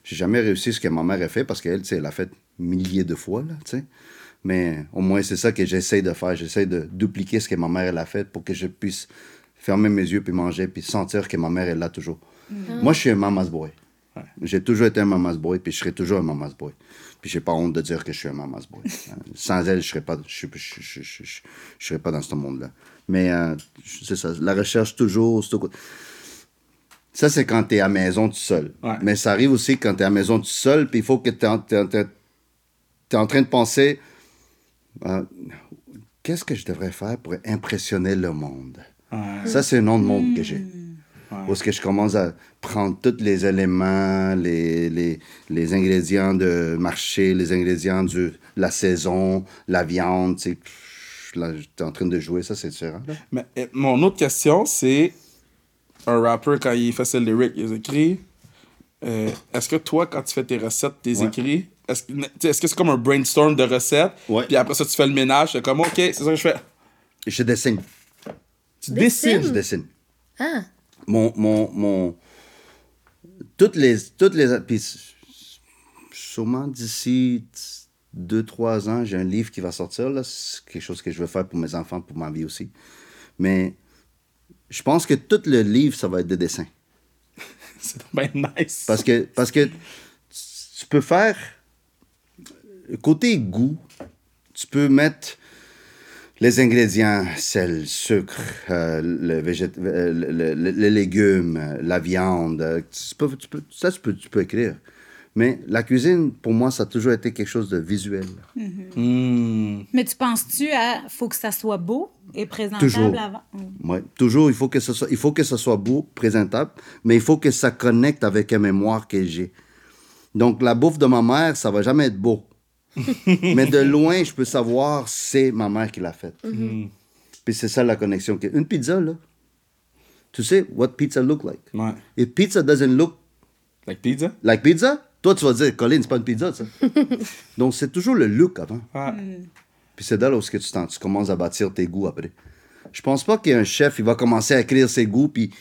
J'ai jamais réussi ce que ma mère a fait, parce qu'elle, tu sais, elle a fait milliers de fois, là, tu sais. Mais au moins, c'est ça que j'essaie de faire. J'essaie de dupliquer ce que ma mère, elle a fait pour que je puisse fermer mes yeux, puis manger, puis sentir que ma mère est là toujours. Moi, je suis un mama's boy. J'ai toujours été un mama's boy, puis je serai toujours un mama's boy. Puis j'ai pas honte de dire que je suis un mama's boy. Euh, Sans elle, je serais pas, je, je, je, je, je- je- je serais pas dans ce monde-là. Mais euh, c'est ça, la recherche toujours. Ça, c'est quand tu es à la maison tout seul. Ouais. Mais ça arrive aussi quand tu es à la maison tout seul, puis il faut que tu es, en train de penser euh, qu'est-ce que je devrais faire pour impressionner le monde? Ouais. Ça, c'est un nom de monde que j'ai. Où est-ce que je commence à prendre tous les éléments, les, les, les ingrédients de marché, les ingrédients de la saison, la viande, tu sais. Là, j'étais en train de jouer, ça, c'est différent. là. Mais euh, mon autre question, c'est un rapper, quand il fait ses lyrics, il les écrit. euh, est-ce que toi, quand tu fais tes recettes, tes Ouais. écrits, est-ce que est-ce c'est comme un brainstorm de recettes? Ouais. Puis après ça, tu fais le ménage, c'est comme, OK, c'est ça que je fais. Et je dessine. Tu Dessines? Je dessine. Ah, mon, mon, mon, toutes les, toutes les, puis sûrement d'ici deux, trois ans, j'ai un livre qui va sortir, là, c'est quelque chose que je veux faire pour mes enfants, pour ma vie aussi. Mais je pense que tout le livre, ça va être des dessins. C'est bien nice. Parce que, parce que tu peux faire, côté goût, tu peux mettre les ingrédients, sel, sucre, euh, le végét- euh, le- le- le- les légumes, la viande. euh, tu peux, tu peux- ça, tu peux, tu peux écrire. Mais la cuisine, pour moi, ça a toujours été quelque chose de visuel. Hmm. Mais tu penses-tu à faut que ça soit beau et présentable Toujours. avant? Mm. Ouais. Toujours, il faut, que ce soit, il faut que ce soit beau, présentable, mais il faut que ça connecte avec la mémoire que j'ai. Donc, la bouffe de ma mère, ça va jamais être beau. mais de loin, je peux savoir c'est ma mère qui l'a faite. Puis c'est ça la connexion. que- Une pizza, là, tu sais what pizza look like? Ouais. If pizza doesn't look Like pizza? like pizza, toi, tu vas dire, Colin, c'est pas une pizza, ça. Donc, c'est toujours le look avant. Ouais. Puis c'est là où que tu, tu commences à bâtir tes goûts après. Je pense pas qu'il y a un chef, il va commencer à écrire ses goûts, puis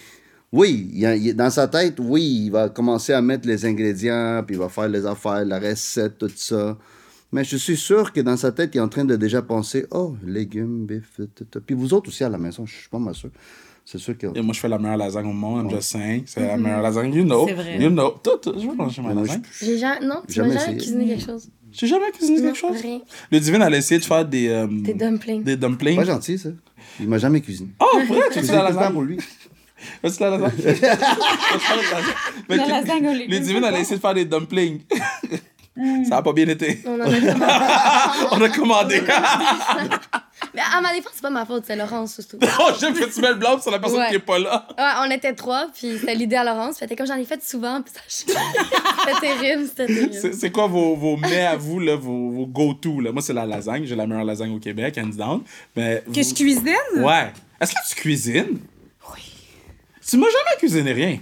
oui, il a- dans sa tête, oui, il va commencer à mettre les ingrédients, puis il va faire les affaires, la recette, tout ça. Mais je suis sûr que dans sa tête, il est en train de déjà penser, oh, légumes, bif, tout, tout. Puis vous autres aussi à la maison, je suis pas mal sûr. C'est sûr que. Et moi, je fais la meilleure lasagne au monde, I'm just saying. C'est la meilleure lasagne, you know. C'est vrai. You know. Toi, toi, je veux manger ma lasagne. J'ai jamais... Non, tu Jamais m'as jamais essayé. cuisiné quelque chose. J'ai jamais cuisiné quelque chose? rien. Le divin, elle a essayé de faire des. euh, Des dumplings. Des dumplings. Pas gentil, ça. Il m'a jamais cuisiné. Oh, vrai, tu fais la tout lasagne? pour lui. Fais-tu la lasagne? La lasagne? Légumes, Le divin, elle a essayé de faire des dumplings. Ça a pas bien été. On en a commandé. On a commandé. Mais à ma défense, c'est pas ma faute, c'est Laurence surtout. oh, j'aime que tu mets le blanc sur la personne Ouais. qui est pas là. Ouais, on était trois, puis c'était l'idée à Laurence. Fait comme j'en ai fait souvent, puis ça... c'était terrible, c'était terrible. C'est quoi vos, vos mets à vous, là, vos, vos go-to? Là? Moi, c'est la lasagne. J'ai la meilleure lasagne au Québec, hands down. Mais Que vous- je cuisine? Ouais. Est-ce que tu cuisines? Oui. Tu m'as jamais cuisiné rien.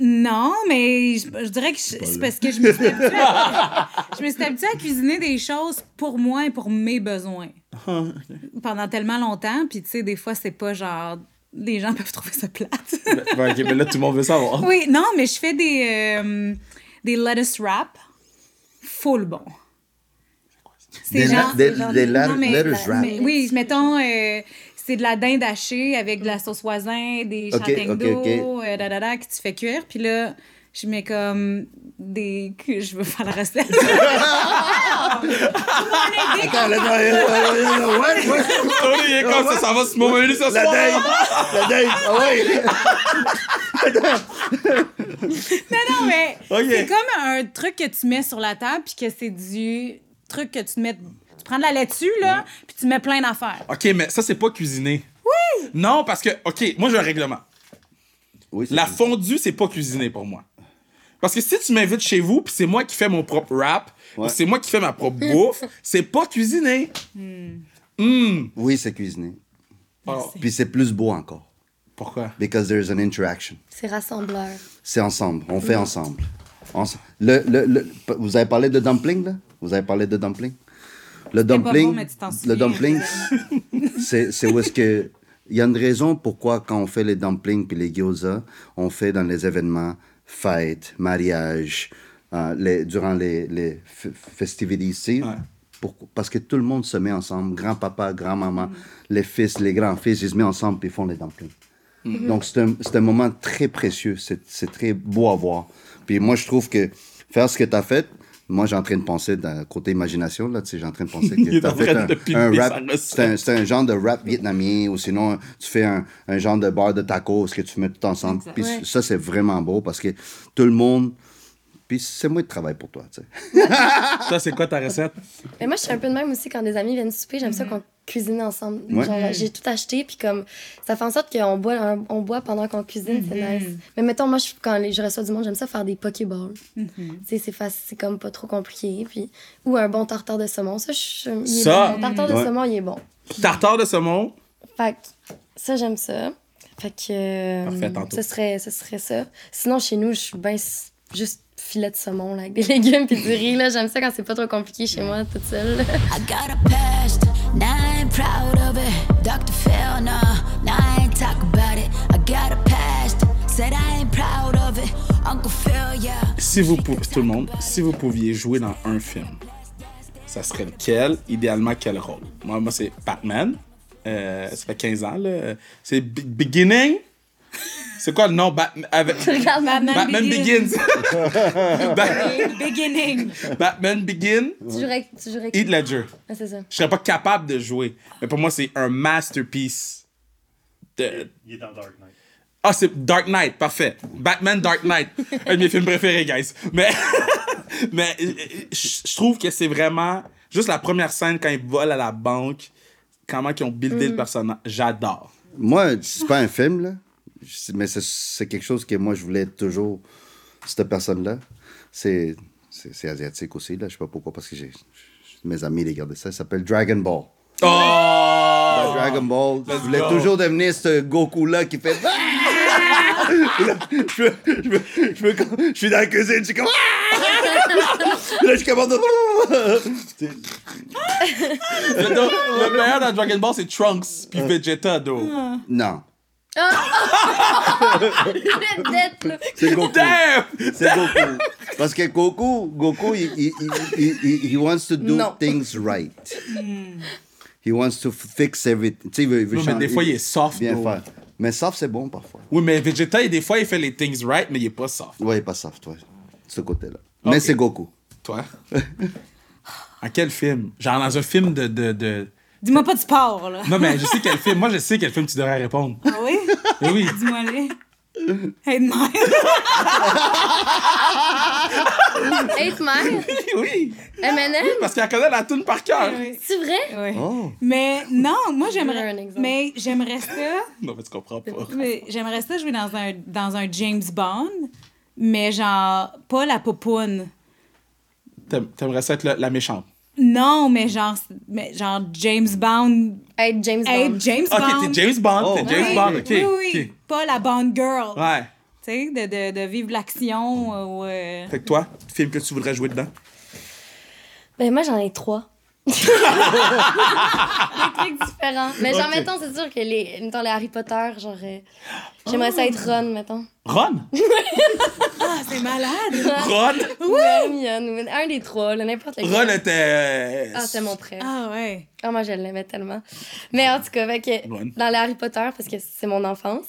Non, mais je, je dirais que je- c'est parce que je me suis habituée à, je me suis habituée à cuisiner des choses pour moi et pour mes besoins. Pendant tellement longtemps, puis tu sais, des fois, c'est pas genre... Les gens peuvent trouver ça plate. Ben, ok, mais là, tout le monde veut savoir. oui, non, mais je fais des, euh, des lettuce wrap full bon. C'est Des la- des- des la- non, mais- lettuce wrap. mais oui, mettons, euh, c'est de la dinde hachée avec de la sauce voisin, des Ok, châtaignes ok, d'eau, euh, da, da, da, que tu fais cuire. Puis là, je mets comme des... Je veux faire la recette. Attends, là, ouais, ouais, ouais, ouais. Il est comme ça, ça va se momenter ce La dinde! La dinde! Ah ouais! non, non, mais c'est comme un truc que tu mets sur la table puis que c'est du truc que tu mets... Tu prends de la laitue, là, puis tu mets plein d'affaires. OK, mais ça, c'est pas cuisiner. Oui! Non, parce que, OK, moi, j'ai un règlement. Oui, c'est La fondue, c'est pas cuisiner pour moi. Parce que si tu m'invites chez vous, puis c'est moi qui fais mon propre rap, Ouais. c'est moi qui fais ma propre bouffe, c'est pas cuisiner. Hmm. Oui, c'est cuisiner. Oh, Puis c'est plus beau encore. pourquoi? Because there's an interaction. C'est rassembleur. C'est ensemble. On fait ensemble. Ense- Le, le, le- vous avez parlé de dumpling, là? Vous avez parlé de dumpling? Le pas dumpling, bon, mais tu t'en le dumpling, c'est c'est où est-ce que... Il y a une raison pourquoi quand on fait les dumplings puis les gyoza, on fait dans les événements, fêtes, mariages, euh, les, durant les, les f- festivities, tu sais. Ouais. Pour- parce que tout le monde se met ensemble, grand-papa, grand-maman, les fils, les grands-fils, ils se mettent ensemble puis ils font les dumplings. Donc, c'est un, c'est un moment très précieux. C'est c'est très beau à voir. Puis moi, je trouve que faire ce que tu as fait, moi, j'ai en train de penser, d'un côté imagination, là, tu sais, j'ai en train de penser que fait un, rap. C'est un, genre de rap vietnamien, ou sinon, tu fais un, un genre de bar de tacos que tu mets tout ensemble. Puis Ouais. ça, c'est vraiment beau parce que tout le monde. Puis c'est moi de travail pour toi, tu sais. Ça, c'est quoi ta recette? Mais moi, je suis un peu de même aussi quand des amis viennent souper. J'aime ça qu'on cuisine ensemble. Ouais. Genre, j'ai tout acheté, puis comme ça fait en sorte qu'on boit, on boit pendant qu'on cuisine, c'est nice. Mais mettons, moi, je, quand je reçois du monde, j'aime ça faire des pokéballs. Sais, c'est facile, c'est comme pas trop compliqué. Puis, ou un bon tartare de saumon. Ça, je, il est Ça? bon. Mon tartare de Ouais. saumon, il est bon. Tartare de saumon? Fait que ça, j'aime ça. Fait que. euh, Parfait, tantôt. ce serait, ce serait ça. Sinon, chez nous, je suis bien juste filet de saumon là, avec des légumes puis du riz. là. J'aime ça quand c'est pas trop compliqué chez moi, toute seule. I got a past, now I ain't proud of it. Dr. Phil, no, now I ain't talk about it. I got a past, said I ain't proud of it. Uncle Phil, yeah. Si vous pouviez, tout le monde, si vous pouviez jouer dans un film, ça serait lequel? Idéalement, quel rôle? Moi, moi c'est Batman. Euh, ça fait 15 ans, là. C'est Be- Beginning? C'est quoi le nom? Batman, avec... Regarde Batman Batman Begins. Begins. Ba- Beginning. Batman Begin. Tu jouerais, tu jouerais Heath Ledger. Ah, c'est ça. Je serais pas capable de jouer. Mais pour moi, c'est un masterpiece. De... Il est dans Dark Knight. Ah, c'est Dark Knight, parfait. Batman Dark Knight. un de mes films préférés, guys. Mais, mais euh, je je trouve que c'est vraiment juste la première scène quand ils volent à la banque, comment ils ont buildé le personnage. J'adore. Moi, c'est pas un film, là, mais c'est- quelque chose que moi, je voulais être toujours, cette personne-là. C'est asiatique aussi, là, je sais pas pourquoi, parce que j'ai mes amis regardaient ça. Ça s'appelle Dragon Ball. Oh! Dans Dragon Ball, je voulais go. toujours devenir ce Goku-là qui fait... Je, je, je, je, suis dans la cuisine, je suis comme... Là, je commence... Le, le meilleur dans Dragon Ball, c'est Trunks puis Vegeta, do. Non. C'est Goku. Damn! C'est Goku. Parce que Goku, Goku, he, he, he, he, he wants to do Non. things right. He wants to fix everything. Tu sais, il veut, il veut Non, mais changer- des fois, il est soft, Bien bro. faire. Mais soft, c'est bon parfois. Oui, mais Vegeta, il- des fois, il fait les things right, mais il est pas soft. Ouais, pas soft, ouais. Ce côté-là. Mais Ok. c'est Goku. Toi? en quel film? Genre dans un film de... de, de... Dis-moi pas de sport, là. Non, mais je sais quel film. Moi, je sais quel film tu devrais répondre. Ah oui? Mais oui. Dis-moi les. Hey, de même. 8 Mile, oui. M&M, Parce qu'elle connaît la tune par cœur. c'est vrai? Oui. Oh. Mais non, moi j'aimerais. Mais j'aimerais ça. Non, mais tu comprends pas. mais J'aimerais ça jouer dans un, dans un James Bond, mais genre pas la popoune. T'aimerais ça être la, la méchante. Non, mais genre, mais genre James Bond. Être James Bond. Hey, James Ok, Bond. t'es James Bond. Oh. T'es James Oui, Bond, ok. Oui, oui. ok. Pas la Bond Girl. Ouais. Tu sais, de, de, de vivre l'action. euh, ou, euh, Fait que toi, film que tu voudrais jouer dedans? Ben, moi, j'en ai trois. Des trucs différents. Mais genre, Ok. mettons, c'est sûr que les, mettons, les Harry Potter, genre, euh, j'aimerais ça être Ron, mettons. Ron? Ah, c'est malade! Ron? Ou Hermione, ou un des trois, n'importe lequel. Ron était... euh, Ah, c'est mon frère. Ah, ouais. Ah, moi, je l'aimais tellement. Mais en tout cas, fait que, dans les Harry Potter, parce que c'est mon enfance,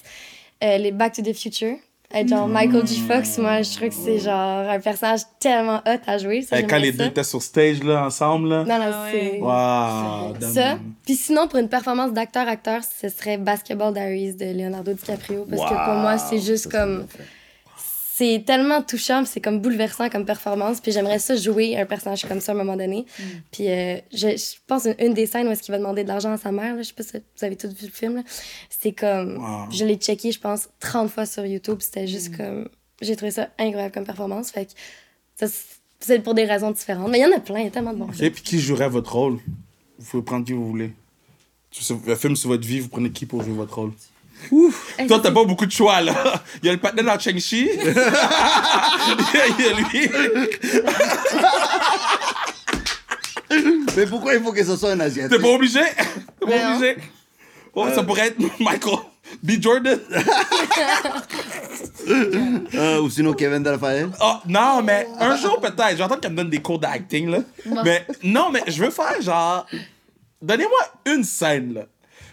euh, les Back to the Future, être genre Michael G. Fox, moi, je trouve que c'est genre un personnage tellement hot à jouer. Ça, euh, quand les deux étaient sur stage, là, ensemble, là. Non, non, Ah c'est... Wow. Ça. Puis sinon, pour une performance d'acteur-acteur, ce serait Basketball Diaries de Leonardo DiCaprio. Parce que pour moi, c'est juste comme. C'est tellement touchant, c'est comme bouleversant comme performance. Puis j'aimerais ça jouer un personnage comme ça à un moment donné. Puis euh, je, je pense une, une des scènes où est-ce qu'il va demander de l'argent à sa mère, là, je sais pas si vous avez tous vu le film, c'est comme. Wow. Je l'ai checké, je pense, 30 fois sur YouTube. C'était juste comme. J'ai trouvé ça incroyable comme performance. Fait que ça, c'est pour des raisons différentes. Mais il y en a plein, il y a tellement de bons Ok, puis qui jouerait votre rôle? Vous pouvez prendre qui vous voulez. Un film sur votre vie, vous prenez qui pour jouer votre rôle? Ouf! Toi, t'as pas beaucoup de choix, là. Il y a le partenaire dans Cheng-Chi. Il y a lui. Mais pourquoi il faut que ce soit un Asiatique? T'es pas obligé? T'es pas non. obligé? Oh, ça pourrait être Michael B. Jordan. Euh, Ou sinon Kevin Delphine Oh, non, mais un jour peut-être. J'entends qu'elle me donne des cours d'acting, là. Mais non, mais je veux faire genre. Donnez-moi une scène, là.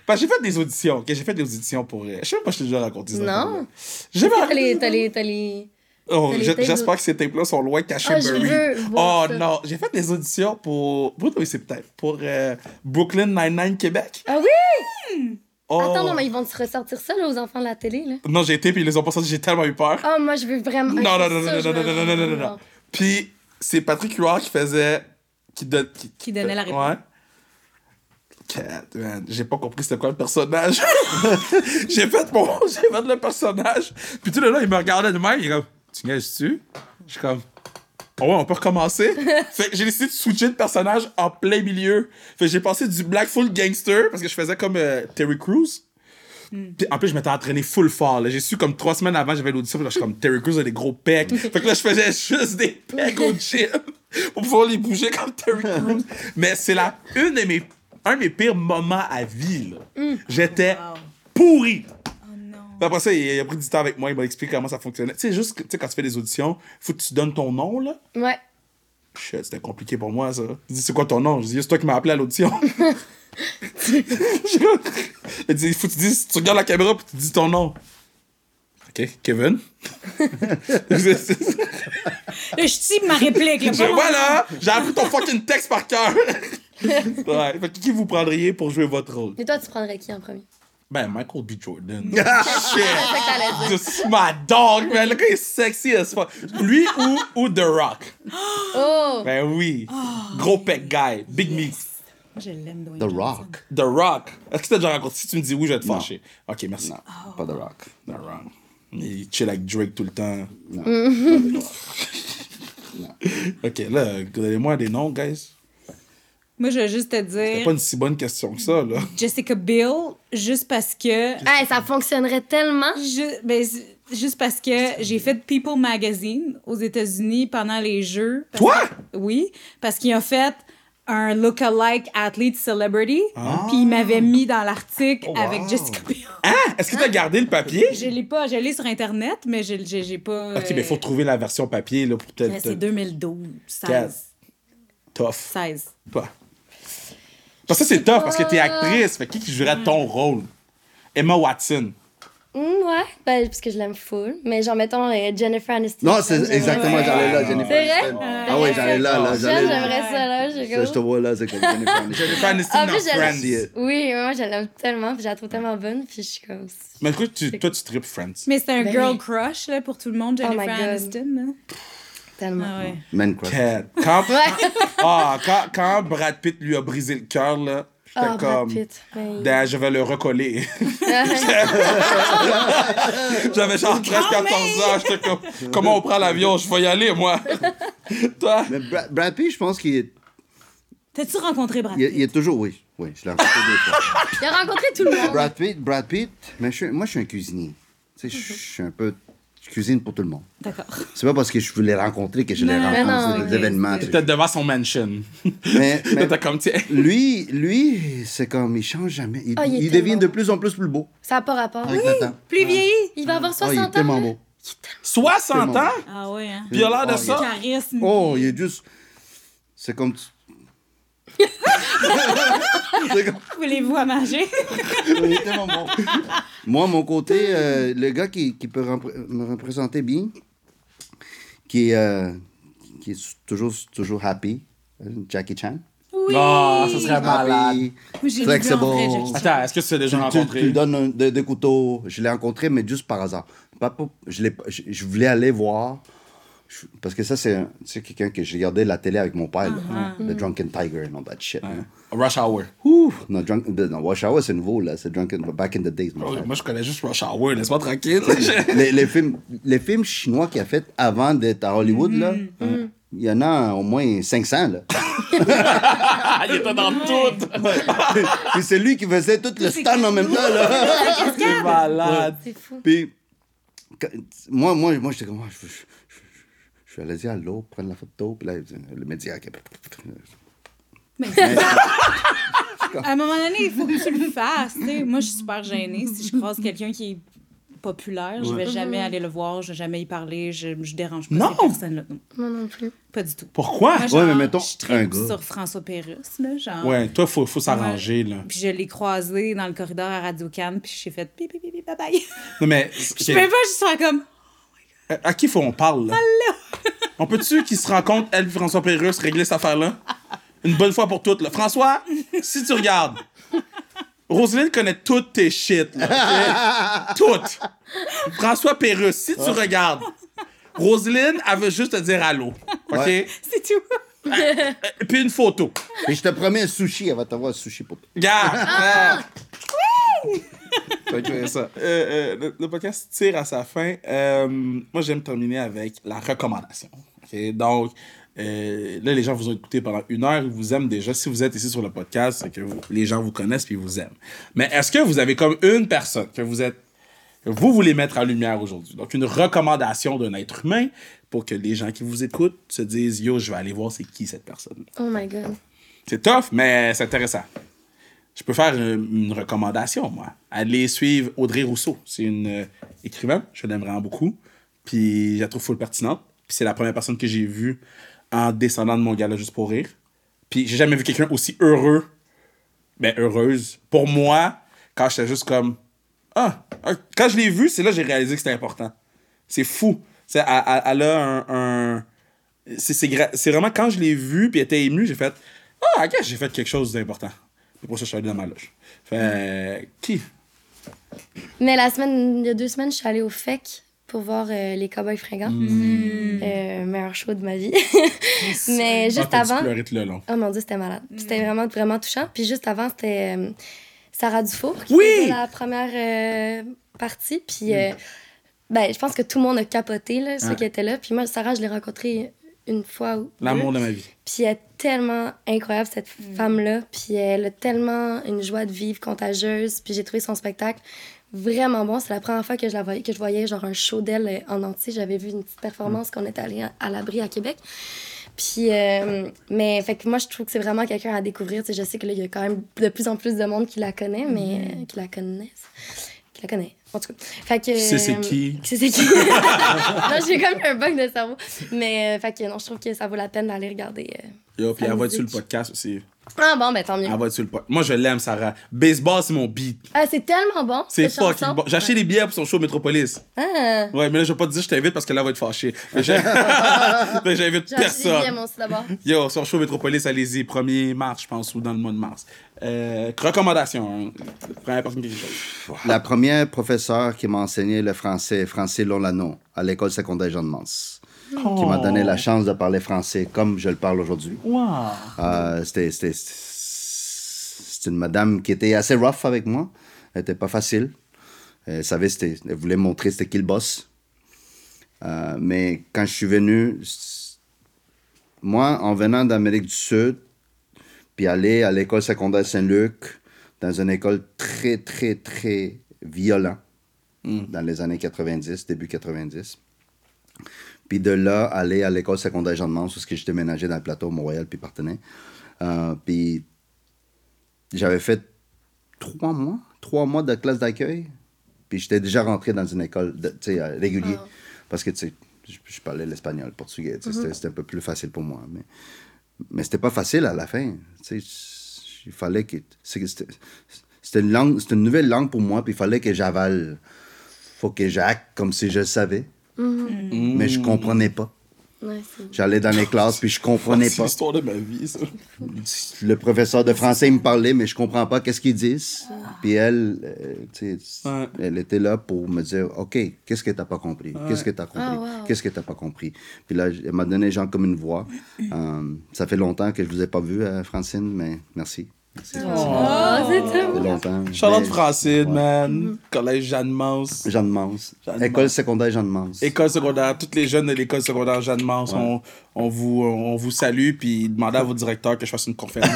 Parce que j'ai fait des auditions, ok? J'ai fait des auditions pour. euh, Je sais même pas si je t'ai déjà raconté ça. Non. J'ai pas. T'as les, t'as les, t'as les... Oh, J'espère que ces tapes-là sont loin cachés Ah, je veux Oh voir ça. non, j'ai fait des auditions pour. Pour oui, c'est peut-être. Pour euh, Brooklyn Nine-Nine Québec. Ah oui? Oh. Attends, non, mais ils vont se ressortir ça, là, aux enfants de la télé, là. Non, j'ai été, puis ils les ont pas sortis, j'ai tellement eu peur. Ah, moi, je veux vraiment... Non, non, non, non, non, non, non, non, non, non, non. Puis c'est Patrick Huard qui faisait. Qui, donne, qui, Qui donnait la réponse. Ouais. Cat, man, j'ai pas compris c'était quoi le personnage. j'ai fait mon. J'ai fait le personnage. Puis tout le long, il me regardait de même, il est comme. Tu niaises-tu? Je suis comme. Oh ouais, on peut recommencer. fait que j'ai décidé de switcher de personnage en plein milieu. Fait que j'ai passé du black full gangster parce que je faisais comme euh, Terry Crews. Puis en plus, je m'étais entraîné full fort. J'ai su comme trois semaines avant, j'avais l'audition. Puis là, je suis comme Terry Crews a des gros pecs. fait que là, je faisais juste des pecs au gym pour pouvoir les bouger comme Terry Crews. Mais c'est la une de mes, un de mes pires moments à vie. là. J'étais pourri. Puis après ça, il, il a pris du temps avec moi, il m'a expliqué comment ça fonctionnait. Tu sais, juste, tu sais, quand tu fais des auditions, faut que tu donnes ton nom, là. Ouais. Shit, c'était compliqué pour moi, ça. Il dit, c'est quoi ton nom? Je dis, c'est toi qui m'as appelé à l'audition. il dit, faut que tu dises, tu regardes la caméra puis tu dis ton nom. OK, Kevin. Je type ma réplique. Là, Je- voilà, j'ai appris ton fucking texte par cœur. ouais, fait que qui vous prendriez pour jouer votre rôle? Et toi, tu prendrais qui en premier? Ben, Michael B. Jordan. C'est que t'allais dire. Just my dog, man. Le gars est sexy as fuck. Lui ou, ou The Rock? Oh! Ben oui. Gros pec guy. Big meat. Moi, je l'aime, The Johnson. Rock. The Rock. Est-ce que t'as déjà rencontré? Si tu me dis oui, je vais te Non. fâcher. Ok, merci. Non, pas The Rock. The Rock. Il chill avec Drake tout le temps. Non. Ok, là, donnez-moi des noms, guys. Moi, je vais juste te C'est dire pas une si bonne question que ça, là. Jessica Biel, juste parce que. Hey, ça fonctionnerait tellement! Ju- ben, juste parce que j'ai fait People Magazine aux États-Unis pendant les Jeux. Toi? que- oui, parce qu'ils ont fait un look-alike athlete celebrity, puis ils m'avaient mis dans l'article Oh, avec. Jessica Biel. Hein? Est-ce que t'as gardé le papier? Je l'ai pas, je l'ai sur Internet, mais je j'ai j'ai pas. Ok, mais faut trouver la version papier, là, pour euh, peut-être. C'est 2012, 16. Quatre. Tough. 16. Toi. Parce que c'est tough, parce que t'es actrice. Fait qui qui jouerait ton rôle? Emma Watson. Mm, ouais, ben, parce que je l'aime full. Mais genre, mettons, euh, Jennifer Aniston. Non, c'est exactement, Ouais. j'allais là, Jennifer. C'est vrai? Aniston. Ah ouais, j'allais là, là, j'allais là. j'aimerais ça, là. j'ai Ça, je te vois là, c'est comme Jennifer Aniston. Jennifer Aniston En plus. Friends. Oui, moi, je l'aime tellement, puis je la trouve tellement bonne, puis je suis comme. Mais écoute, tu- toi, tu tripes Friends. Mais c'est un Ben girl crush là, pour tout le monde, Oh Jennifer God. Aniston. là. Tellement. Ah ouais. Man crush. Cat. Quand, ah, quand, quand Brad Pitt lui a brisé le cœur, là, j'étais Brad comme. Pitt. mais- Dan, je vais le recoller. J'avais genre 13-14 ans, j'étais comme, comment on prend l'avion? Je vais y aller, moi? Toi? Mais Bra- Brad Pitt, je pense qu'il est, T'as-tu rencontré Brad il est, Pitt? il est toujours, oui. Oui, je l'ai rencontré deux fois. Il a rencontré tout le monde. Brad Pitt, Brad Pitt, mais je suis- moi, je suis un cuisinier. Tu sais, je suis un peu. Cuisine pour tout le monde. D'accord. C'est pas parce que je voulais rencontrer que je l'ai rencontré, des événements. T'étais devant son mansion. Mais, mais comme, tiens. lui, lui, c'est comme, il change jamais. Il, Ah, il il devient tellement de plus en plus plus beau Ça n'a pas rapport. temps. Plus vieilli? Il va avoir Oh, il est 60 ans. tellement beau. 60 ans? Ah ouais, hein? Puis il a l'air de Oh, ça? Charisme. Oh, il est juste. C'est comme. tu- c'est comme. Voulez-vous à manger? Il est tellement bon. Moi, mon côté, euh, le gars qui, qui peut me représenter bien, qui est, euh, qui est toujours, toujours happy, euh, Jackie Chan. Oui! Ah, ça serait malade. Happy, flexible. en vrai. Attends, est-ce que tu l'as déjà Tu, tu- tu rencontré? lui donnes des des couteaux. Je l'ai rencontré, mais juste par hasard. Pas pour- je, l'ai pas- je, je voulais aller voir. Parce que ça, c'est c'est quelqu'un que j'ai regardé la télé avec mon père. là. Uh-huh. The Drunken Tiger and all that shit. là. Rush Hour. Ouh, non, drunk, non, Watch Hour, c'est nouveau, là. C'est Drunken, back in the days. mon frère. Moi, je connais juste Rush Hour. Laisse-moi tranquille. les, les films, les films chinois qu'il a fait avant d'être à Hollywood, là, Mm-hmm. il y en a au moins 500, là. Il était dans tout. Puis c'est lui qui faisait tout le stand en même temps, là. C'est malade. C'est fou. Puis, moi, moi, moi j'étais comme, Ah, je, je, je, je suis allé dire à l'eau, prendre la photo, puis là, le média. Mais à un moment donné, il faut que tu le fasses. tu sais. Moi, je suis super gênée. Si je croise quelqu'un qui est populaire, je vais jamais aller le voir, je vais jamais y parler, je, je dérange pas Non. ces personnes-là. Non, Moi non plus. pas du tout. Pourquoi? Moi, genre, mais mettons, je un gars. sur François Pérusse, là, genre. Ouais, toi, faut, faut s'arranger, là. Puis je l'ai croisé dans le corridor à Radio Cannes, puis j'ai fait pipi pipi bye bye. Non, mais. Je peux pas juste faire comme À qui faut on parle, là? On peut-tu qu'il se rencontre, elle et François Pérusse, régler cette affaire-là? Une bonne fois pour toutes, là. François, si tu regardes, Roselyne connaît toutes tes shit, là. Toutes. François Pérusse, si tu regardes, Roselyne, elle veut juste te dire allô. OK? Ouais. c'est tout. Et puis une photo. Et je te promets un sushi, elle va t'avoir un sushi pour toi. Regarde! Fait que ça. Euh, euh, le, le podcast tire à sa fin. Euh, moi, j'aime terminer avec la recommandation. Donc, euh, là, les gens vous ont écouté pendant une heure, ils vous aiment déjà. Si vous êtes ici sur le podcast, c'est que vous- les gens vous connaissent puis ils vous aiment. Mais est-ce que vous avez comme une personne que vous êtes que vous voulez mettre en lumière aujourd'hui? Donc, une recommandation d'un être humain pour que les gens qui vous écoutent se disent Yo, je vais aller voir c'est qui cette personne. Oh my god. C'est tough, mais c'est intéressant. Je peux faire une, recommandation, moi. Allez suivre Audrey Rousseau. C'est une euh, écrivaine, je l'aime vraiment beaucoup. Puis je la trouve full pertinente. Puis c'est la première personne que j'ai vue en descendant de mon gala juste pour rire. Puis j'ai jamais vu quelqu'un aussi heureux, ben heureuse, pour moi, quand j'étais juste comme... Ah, ah, quand je l'ai vue, c'est là que j'ai réalisé que c'était important. C'est fou. Elle, elle- elle a un... un- c'est, c'est vraiment quand je l'ai vue, puis elle était émue, j'ai fait... Ah, ok, j'ai fait quelque chose d'important. C'est pour ça que je suis allé dans ma loge. Fait... Qui? Mais la semaine, il y a deux semaines, je suis allée au FEC pour voir euh, les Cowboys fringants. Euh, meilleur show de ma vie. Mais Ah, juste avant. tout le long. Oh mon dieu, c'était malade. C'était vraiment, vraiment touchant. Puis juste avant, c'était euh, Sarah Dufour qui Oui! faisait la première euh, partie. Puis euh, ben, je pense que tout le monde a capoté, là, ceux Ouais. qui étaient là. Puis moi, Sarah, je l'ai rencontrée une fois ou. L'amour de ma vie. Puis elle est tellement incroyable, cette femme-là. Puis elle a tellement une joie de vivre contagieuse. Puis j'ai trouvé son spectacle vraiment bon. C'est la première fois que je la voyais, que je voyais genre un show d'elle euh, en entier. J'avais vu une petite performance qu'on était allé à, à l'abri à Québec. Puis, euh, mais fait que moi, je trouve que c'est vraiment quelqu'un à découvrir. Tu sais, je sais que là, il y a quand même de plus en plus de monde qui la connaît, mais euh, qui la connaissent. Qui la connaît, en tout cas. Fait que. C'est c'est euh, qui? c'est c'est qui? non, j'ai comme un bug de cerveau. Mais, euh, fait que non, je trouve que ça vaut la peine d'aller regarder. Yo, puis elle va être sur le podcast aussi. Ah bon, ben tant mieux. Elle va être sur le point. Moi, je l'aime, Sarah. Baseball, c'est mon beat. Ah, c'est tellement bon. C'est fucking bon. J'ai acheté des billets pour son show Metropolis. Ah, Ouais, mais là, je vais pas te dire je t'invite parce que là, elle va être fâchée. Mais j'invite j'ai acheté des billets, personne. aussi, d'abord. Yo, son show Metropolis, allez-y. 1er mars, je pense, ou dans le mois de mars. Euh, recommandation. Hein. Première personne qui chose. La première professeure qui m'a enseigné le français, Français Lolano, à l'école secondaire Jean de Mans, qui m'a donné la chance de parler français comme je le parle aujourd'hui. Wow. Euh, c'était, c'était, c'était une madame qui était assez rough avec moi. Elle était pas facile. Elle savait, c'était, elle voulait montrer c'était qui le boss. Euh, mais quand je suis venu, moi, en venant d'Amérique du Sud, puis aller à l'école secondaire Saint-Luc, dans une école très, très, très violente, dans les années 90, début 90. Puis de là, aller à l'école secondaire Jean de Mans, parce que j'étais ménagé dans le plateau Montréal, puis partenais. Euh, puis j'avais fait trois mois, trois mois de classe d'accueil. Puis j'étais déjà rentré dans une école de, euh, régulier. Parce que, je, je parlais l'espagnol, le portugais. tu sais, C'était un peu plus facile pour moi. Mais, mais c'était pas facile à la fin. Il fallait que... C'était une, langue, une nouvelle langue pour moi, puis il fallait que j'avale. faut que j'acte comme si je le savais. Mais je comprenais pas. Ouais, c'est- J'allais dans les classes, puis je comprenais C'est pas. l'histoire de ma vie, ça. Le professeur de français, il me parlait, mais je comprends pas qu'est-ce qu'ils disent. Puis elle, euh, Ouais. elle était là pour me dire, OK, qu'est-ce que t'as pas compris? Qu'est-ce que t'as compris? Ah, wow. Qu'est-ce que t'as pas compris? Puis là, elle m'a donné genre comme une voix. Euh, ça fait longtemps que je vous ai pas vu, euh, Francine, mais merci. Oh, c'est Ça fait longtemps. Charlotte Francine, Ouais. man. Collège Jeanne Mans. Jeanne Mans. Jeanne Mans. École secondaire Jeanne Mans. École secondaire, toutes les jeunes de l'école secondaire Jeanne Mans, on, on, vous, on vous salue, puis demandez à vos directeurs que je fasse une conférence.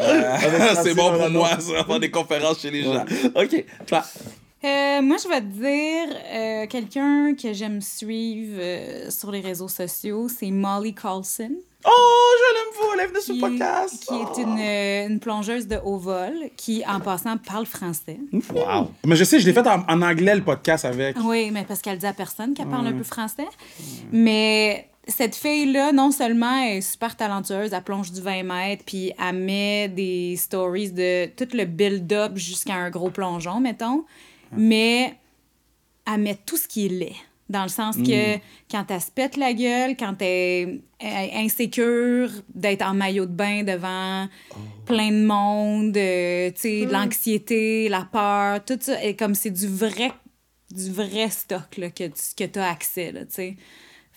Euh, c'est bon pour moi, ça, faire des conférences chez les gens. OK, toi. Euh, moi, je vais te dire, euh, quelqu'un que j'aime suivre euh, sur les réseaux sociaux, c'est Molly Carlson, Oh, je l'aime vous, elle est venue sur qui, le podcast. qui est une, une plongeuse de haut vol, qui, en passant, parle français. Wow. Mais je sais, je l'ai fait en, en anglais, le podcast avec. Oui, mais parce qu'elle dit à personne qu'elle parle un peu français. Mais cette fille-là, non seulement elle est super talentueuse, elle plonge du 20 mètres, puis elle met des stories de tout le build-up jusqu'à un gros plongeon, mettons, mais elle met tout ce qui est laid. Dans le sens que quand elle se pète la gueule, quand elle est insécure d'être en maillot de bain devant plein de monde, euh, tu sais, de l'anxiété, la peur, tout ça, et comme c'est du vrai du vrai stock là, que tu que as accès, là, tu sais.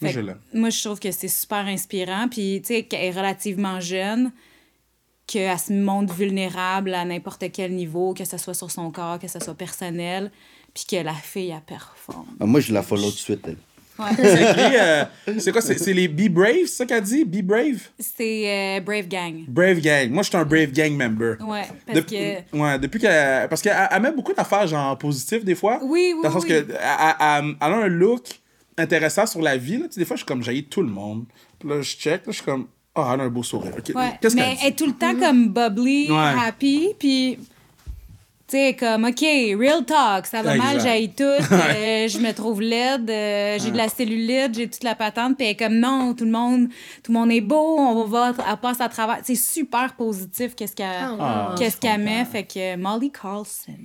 Moi, Fait je que l'aime. moi, je trouve que c'est super inspirant. Puis, tu sais, qu'elle est relativement jeune, qu'elle se montre vulnérable à n'importe quel niveau, que ce soit sur son corps, que ce soit personnel, puis que la fille, elle performe. Ah, Moi, je la follow tout de suite, elle. Ouais. C'est écrit, euh, c'est quoi, c'est les Be Brave, c'est ça qu'elle dit? Be Brave? c'est euh, Brave Gang. Brave Gang. Moi, je suis un Brave Gang member. Ouais, parce Depuis- que... Ouais, depuis qu'elle. Parce qu'elle elle met beaucoup d'affaires, genre, positives, des fois. Oui, oui, Dans le sens oui. que elle, elle- elle a un look intéressant sur la vie. Là. Tu sais, des fois, je suis comme, j'haïs tout le monde. Puis là, je check, là, je suis comme, oh, elle a un beau sourire. Ok, Ouais, Qu'est-ce mais qu'elle elle est tout le temps comme bubbly, happy, puis... Tu sais, comme, OK, real talk, ça va mal, j'aille tout, euh, je me trouve laide, euh, j'ai de la cellulite, j'ai toute la patente, puis elle est comme, non, tout le monde, tout le monde est beau, on va, elle passe à travers. C'est super positif, qu'est-ce qu'elle Ah, qu'est-ce qu'elle met, fait que Molly Carlson.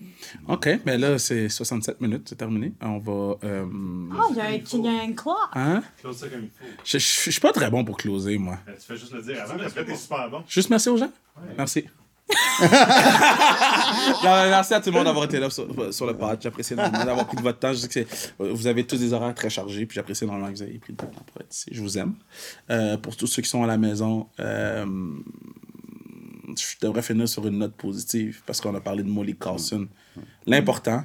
OK, mais là, c'est 67 minutes, c'est terminé. On va. euh, Oh, il y a un, il y a un clock. Hein? Close ça comme il faut. Je, je, je suis pas très bon pour closer, moi. Ben, tu fais juste le dire avant, puis après, t'es super bon. Juste merci aux gens. Merci. Non, merci à tout le monde d'avoir été là sur, sur le pod. J'apprécie énormément d'avoir pris de votre temps. Je sais que vous avez tous des horaires très chargés, puis j'apprécie énormément que vous ayez pris le temps pour être ici. Je vous aime. Euh, pour tous ceux qui sont à la maison, euh, je devrais finir sur une note positive parce qu'on a parlé de Molly Carlson. L'important,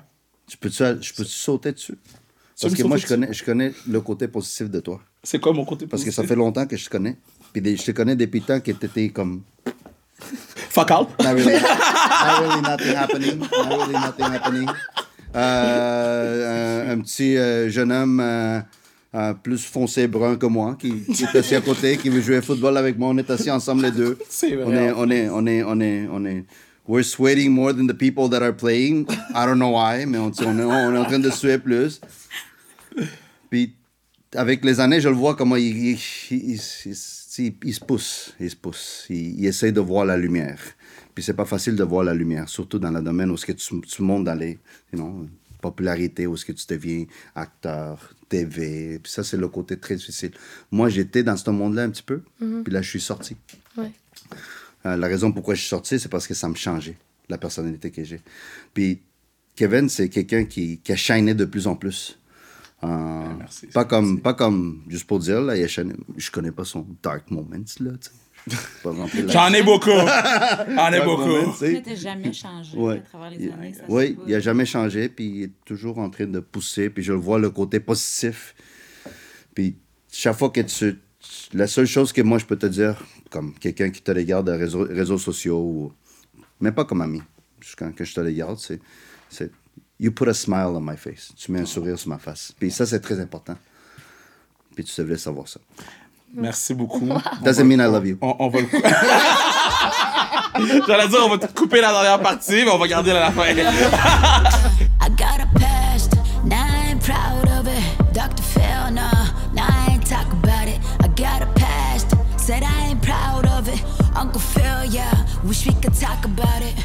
Je peux-tu je peux sauter dessus? Tu Parce que moi, je connais, je connais le côté positif de toi. c'est quoi mon côté Parce que positif? ça fait longtemps que je te connais. Puis je te connais depuis le temps que t'étais comme... Fuck out. Not really, not really nothing happening. Not really nothing happening. Euh, un, un petit euh, jeune homme euh, euh, plus foncé brun que moi qui, qui est assis à côté, qui veut jouer au football avec moi. On est assis ensemble les deux. C'est vrai. On est, on est, on est, on est, on est. We're sweating more than the people that are playing. I don't know why, mais on, on est, on est en train de suer plus. Puis avec les années, je le vois comment il, il, se pousse, il se pousse. Il, essaie de voir la lumière. Puis c'est pas facile de voir la lumière, surtout dans le domaine où ce que tu, tu montes dans les, you know, popularité, où ce que tu deviens acteur, TV. Puis ça, c'est le côté très difficile. Moi, j'étais dans ce monde-là un petit peu, puis là, je suis sorti. Ouais. Euh, la raison pourquoi je suis sorti, c'est parce que ça me changeait, la personnalité que j'ai. Puis Kevin, c'est quelqu'un qui, qui a shiné de plus en plus. Euh, merci, pas, comme, pas comme, juste pour dire, là, il a shiné. Je connais pas son dark moments, là, tu J'en ai beaucoup. J'en ai beaucoup. tu sais. Mais t'as jamais changé Ouais. à travers les Il- années. ça, Oui, il n'a jamais changé, puis il est toujours en train de pousser, puis je le vois le côté positif. Puis chaque fois que tu. La seule chose que moi je peux te dire, comme quelqu'un qui te regarde des réseaux, réseaux sociaux, ou même pas comme ami, quand que je te regarde, c'est. You put a smile on my face. Tu mets un sourire sur ma face. Puis ça, c'est très important. Puis tu devrais savoir ça. Merci beaucoup. Doesn't mean I love you. On, on va le J'allais dire, on va te couper la dernière partie, mais on va garder la fin. I got a past, now I ain't proud of it. Dr. Phil, now I ain't talk about it. I got a past, said I ain't proud of it. Uncle Phil, yeah, wish we could talk about it.